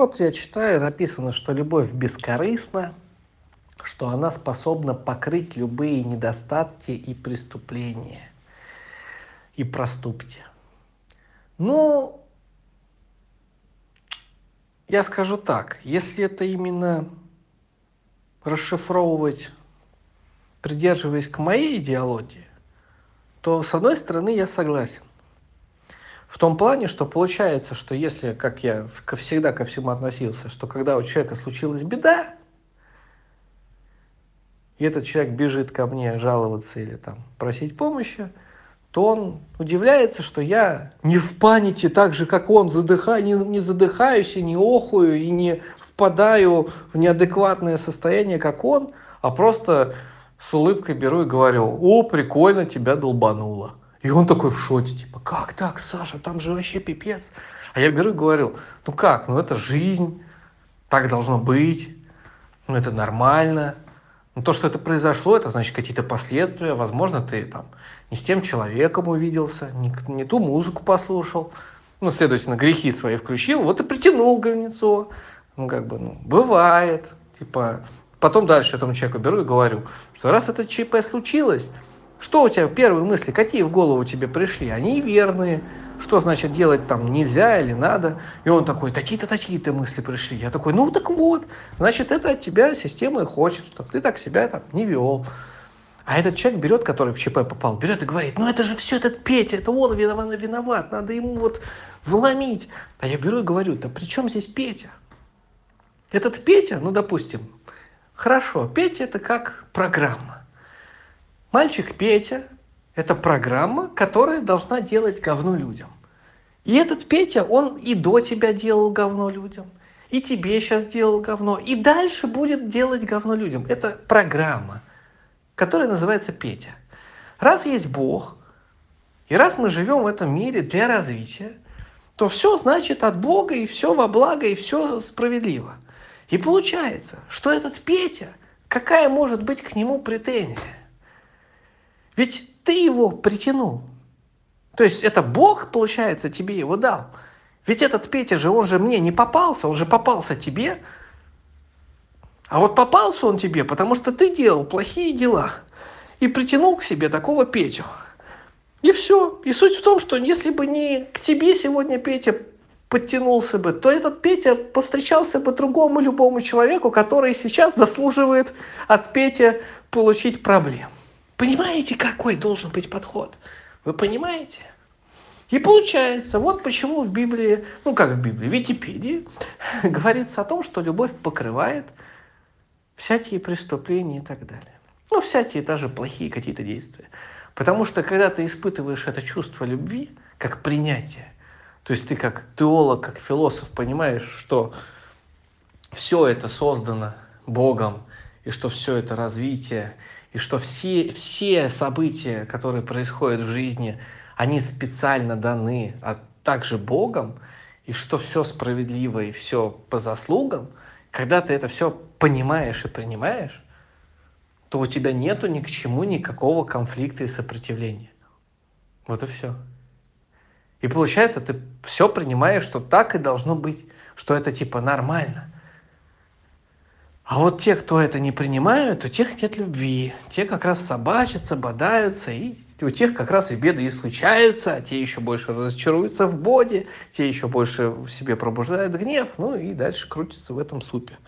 Вот я читаю, написано, что любовь бескорыстна, что она способна покрыть любые недостатки и преступления, и проступки. Ну, я скажу так, если это именно расшифровывать, придерживаясь к моей идеологии, то с одной стороны я согласен. В том плане, что получается, что если, как я всегда ко всему относился, что когда у человека случилась беда, и этот человек бежит ко мне жаловаться или там просить помощи, то он удивляется, что я не в панике так же, как он, задыхаю, не, не задыхаюсь и не охую, и не впадаю в неадекватное состояние, как он, а просто с улыбкой беру и говорю, о, прикольно, тебя долбануло. И он такой в шоке, типа, как так, Саша, там же вообще пипец. А я беру говорю, ну как, ну это жизнь, так должно быть, ну это нормально. Ну то, что это произошло, это значит какие-то последствия. Возможно, ты там не с тем человеком увиделся, не, не ту музыку послушал. Ну, следовательно, грехи свои включил, вот и притянул говнецо. Ну, как бы, ну, бывает. Типа, потом дальше этому человеку беру и говорю, что раз это ЧП случилось, что у тебя первые мысли, какие в голову тебе пришли? Они верные. Что значит делать там нельзя или надо? И он такой, такие-то, такие-то мысли пришли. Я такой, ну так вот, значит, это от тебя система и хочет, чтобы ты так себя там не вел. А этот человек берет, который в ЧП попал, берет и говорит, ну это же все этот Петя, это он виноват, виноват, надо ему вот вломить. А я беру и говорю, да при чем здесь Петя? Этот Петя, ну допустим, хорошо, Петя это как программа. Мальчик Петя – это программа, которая должна делать говно людям. И этот Петя, он и до тебя делал говно людям, и тебе сейчас делал говно, и дальше будет делать говно людям. Это программа, которая называется Петя. Раз есть Бог, и раз мы живем в этом мире для развития, то все значит от Бога, и все во благо, и все справедливо. И получается, что этот Петя, какая может быть к нему претензия? Ведь ты его притянул. То есть это Бог, получается, тебе его дал. Ведь этот Петя же, он же мне не попался, он же попался тебе. А вот попался он тебе, потому что ты делал плохие дела. И притянул к себе такого Петю. И все. И суть в том, что если бы не к тебе сегодня Петя подтянулся бы, то этот Петя повстречался бы другому любому человеку, который сейчас заслуживает от Петя получить проблем. Понимаете, какой должен быть подход? Вы понимаете? И получается, вот почему в Библии, ну как в Библии, в Википедии говорится о том, что любовь покрывает всякие преступления и так далее. Ну, всякие даже плохие какие-то действия. Потому что когда ты испытываешь это чувство любви, как принятие, то есть ты как теолог, как философ понимаешь, что все это создано Богом, и что все это развитие, и что все, все события, которые происходят в жизни, они специально даны, а также Богом, и что все справедливо и все по заслугам, когда ты это все понимаешь и принимаешь, то у тебя нету ни к чему никакого конфликта и сопротивления. Вот и все. И получается, ты все принимаешь, что так и должно быть, что это типа нормально – а вот те, кто это не принимают, у тех нет любви. Те как раз собачатся, бодаются, и у тех как раз и беды и случаются, а те еще больше разочаруются в боде, те еще больше в себе пробуждают гнев, ну и дальше крутятся в этом супе.